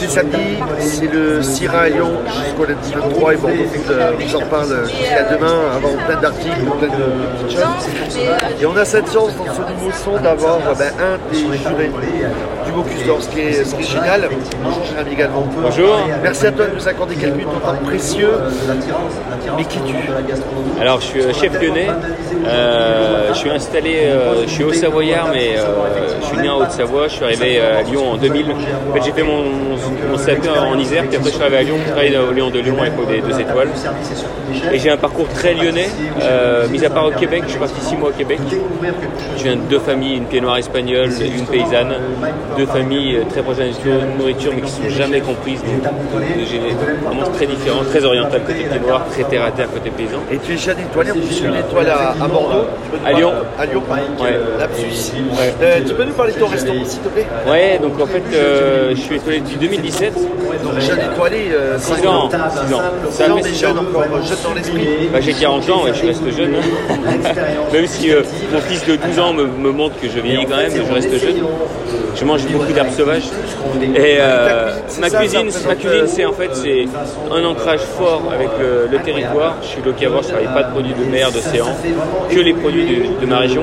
C'est samedi, c'est le Syrah Lyon jusqu'au lundi 23 et Bordeaux euh, vous en parle jusqu'à demain avant plein d'articles, plein de choses. Et on a cette chance dans ce nouveau son d'avoir ben, un des jurés du Bocuse d'Or, ce qui est, ce qui est génial. Bonjour Jérémy également. Bonjour. Merci à toi de nous accorder quelques minutes de temps précieux. Mais qui tu Alors je suis euh, chef lyonnais. Euh, je suis installé, euh, je suis au Savoyard, mais euh, je suis né en Haute-Savoie. Je suis arrivé à Lyon en 2000. En fait, j'ai fait mon, mon CAP en Isère, puis après je suis arrivé à Lyon, je travaille au Lyon de Lyon avec des deux étoiles. Et j'ai un parcours très lyonnais, mis à part au Québec. Je suis parti six mois au Québec. Je viens de deux familles, une pied noire espagnole, une paysanne. Deux familles euh, très proches de la nourriture, mais qui ne sont jamais comprises. Donc, j'ai vraiment très différent, très oriental côté pied noir, très terre à terre côté paysan. Et tu es jeune étoilé, tu suis une étoile à, à Bordeaux. À Lyon. À Lyon, Ouais. Lapsus. Euh, tu peux nous parler de ton restaurant, s'il te plaît? Ouais, donc en fait, euh, je suis étoilé depuis 2017. Donc, jeune étoilé, euh, 6 cinq ans. 6 ans. Ça ans, des encore, jeune dans l'esprit. Bah, j'ai 40 ans et je reste jeune. même si euh, mon fils de 12 ans me, me montre que je vieillis quand même, je reste jeune. Je mange beaucoup d'herbes sauvages. Et euh, ma cuisine, ma cuisine, c'est en fait c'est un ancrage fort avec le, le territoire. Je suis locavore, je ne travaille pas de produits de mer, d'océan, que les produits de, de ma région.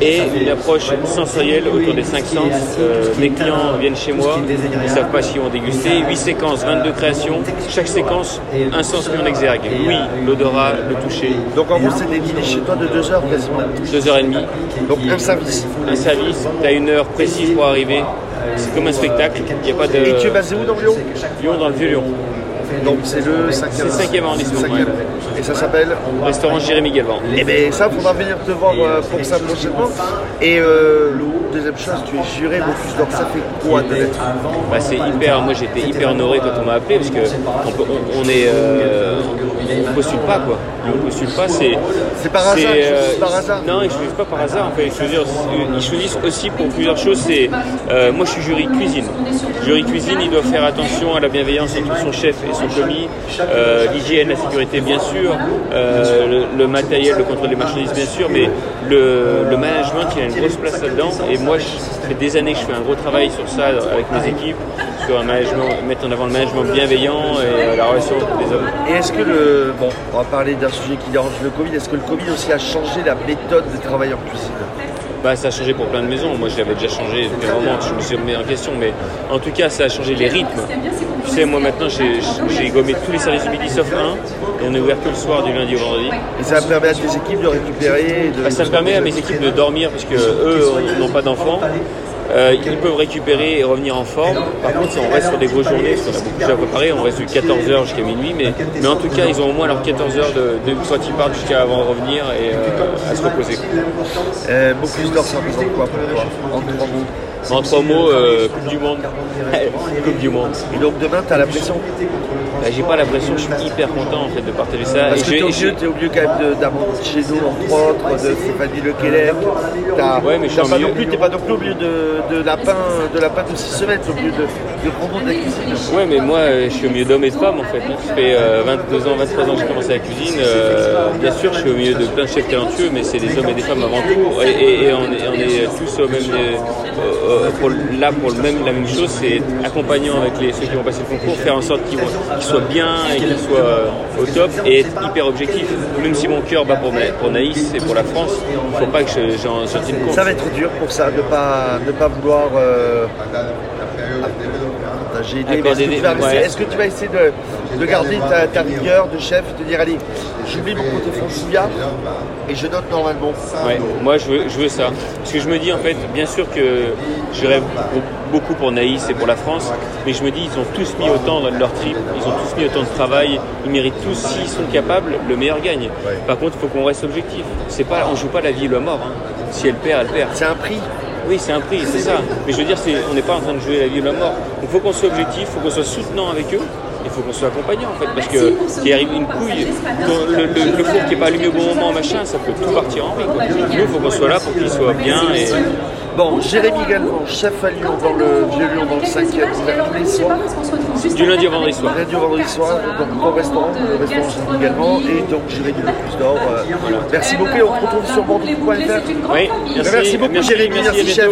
Et une approche sensorielle autour des cinq sens. Euh, mes clients viennent chez moi, ils ne savent pas s'ils vont déguster. 8 séquences, 22 créations. Chaque séquence, un sens mis en exergue. Oui, l'odorat, le toucher. Donc en gros, c'est des dîners chez toi de 2 heures quasiment. 2h30. Donc un service. Un service, tu as une heure précise pour arriver. C'est comme un spectacle. Il n'y a pas de. Et tu es basé où dans Lyon Lyon dans le vieux Lyon. Donc c'est le 5e. C'est le cinquième arrondissement, Cinquième. Et ça s'appelle Restaurant Jérémy Galvan. Eh bien ça, faudra venir te voir euh, pour ça prochainement. Et euh, deuxième chose, tu es juré Bocuse d'Or. Ça fait quoi de l'être Bah, c'est hyper. Moi j'étais hyper honoré quand on m'a appelé parce que on, peut- on- on est. euh, on postule pas quoi. On postule pas, c'est. C'est par choisissent par hasard. Non, ils choisissent pas par hasard. En fait, ils choisissent, ils choisissent aussi pour plusieurs choses. C'est, euh, moi, je suis jury cuisine. Jury cuisine, il doit faire attention à la bienveillance entre son chef et son commis, euh, l'hygiène, la sécurité, bien sûr, euh, le, le matériel, le contrôle des marchandises, bien sûr, mais le, le management, il a une grosse place là-dedans. Et moi, je, ça fait des années que je fais un gros travail sur ça avec mes équipes, sur un management, mettre en avant le management bienveillant et euh, la relation entre les hommes. Et est-ce que le. Bon, on va parler d'un sujet qui dérange le Covid. Est-ce que le Covid aussi a changé la méthode de travail en cuisine? Bah, ça a changé pour plein de maisons. Moi, je l'avais déjà changé depuis un moment. Je me suis remis en question. Mais en tout cas, ça a changé les rythmes. Tu sais, moi, maintenant, j'ai gommé tous les services du midi sauf un. Et on est ouvert que le soir du lundi au vendredi. Et ça permet à tes équipes de récupérer et de. Bah, ça me permet à mes équipes de dormir parce que eux n'ont pas d'enfants. Euh, ils peuvent récupérer et revenir en forme. Par contre, si on reste sur des grosses journées, parce qu'on a beaucoup déjà préparé, on reste de 14h jusqu'à minuit. Mais, mais en tout cas, ils ont au moins leurs 14 heures de, de ils partent jusqu'à avant de revenir et euh, à se reposer. Euh, Bocuse d'Or, ça représente quoi pour. En trois mots, euh, Coupe du Monde. coupe du Monde. Et donc demain, tu as la pression Bah, j'ai pas l'impression, je suis hyper content en fait de partager ça. Parce Et que t'es je- au milieu quand même de- d'Armand Cheno, entre autres, de Stéphanie Lequelec. T'as Ouais, mais je suis pas non plus, t'es pas non plus au milieu de, de lapin de lapin de 6 semaines, t'es au milieu de, de de la cuisine. Ouais, mais moi euh, je suis au milieu d'hommes et de femmes en fait. Ça fait euh, 22 ans, 23 ans que j'ai commencé la cuisine. Euh, bien sûr, je suis au milieu de plein de chefs talentueux, mais c'est des hommes et des femmes avant tout. Et, et- et on, est, on est tous au même, euh, euh, là pour le même, la même chose, c'est accompagnant avec les, ceux qui vont passer le concours, faire en sorte qu'ils soient bien et qu'ils soient euh, au top et être hyper objectif. Même si mon cœur bat pour, pour Naïs et pour la France, il ne faut pas que je- j'en j'en tienne compte. Ça va être dur pour ça, de pas, de pas vouloir euh, des- Accorder Est-ce que, tu vas ouais. est-ce que tu vas essayer de, de garder ta, ta rigueur de chef et te dire allez, j'oublie mon côté franchouillard et je note normalement Ouais, moi je veux, je veux ça. Parce que je me dis en fait, bien sûr que je rêve beaucoup pour Naïs et pour la France, mais je me dis ils ont tous mis autant dans leur trip, ils ont tous mis autant de travail, ils méritent tous, s'ils sont capables, le meilleur gagne. Par contre, il faut qu'on reste objectif. C'est pas, on joue pas la vie ou la mort. hein. Si elle perd, elle perd. C'est un prix. Oui, c'est un prix, c'est ça. Mais je veux dire, c'est, on n'est pas en train de jouer la vie ou la mort. Donc il faut qu'on soit objectif, il faut qu'on soit soutenant avec eux. Il faut qu'on soit accompagnant en fait, parce que qu'il arrive une couille, le, le, le four qui n'est pas allumé au bon moment, machin, ça peut tout partir en vrille. quoi. Nous, il faut qu'on soit là pour qu'il soit bien. Et... Bon, Jérémy Galvan, chef à Lyon, dans le Vieux Lyon, dans le 5e, ouvert tous les soirs. Du lundi au vendredi soir. Lundi au vendredi soir, donc au restaurant, le restaurant Jérémy également, et donc Jérémy le plus d'or. euh, Merci beaucoup et on se retrouve sur bordeaux.fr. Oui, merci, Merci beaucoup, Jérémy, merci, chef.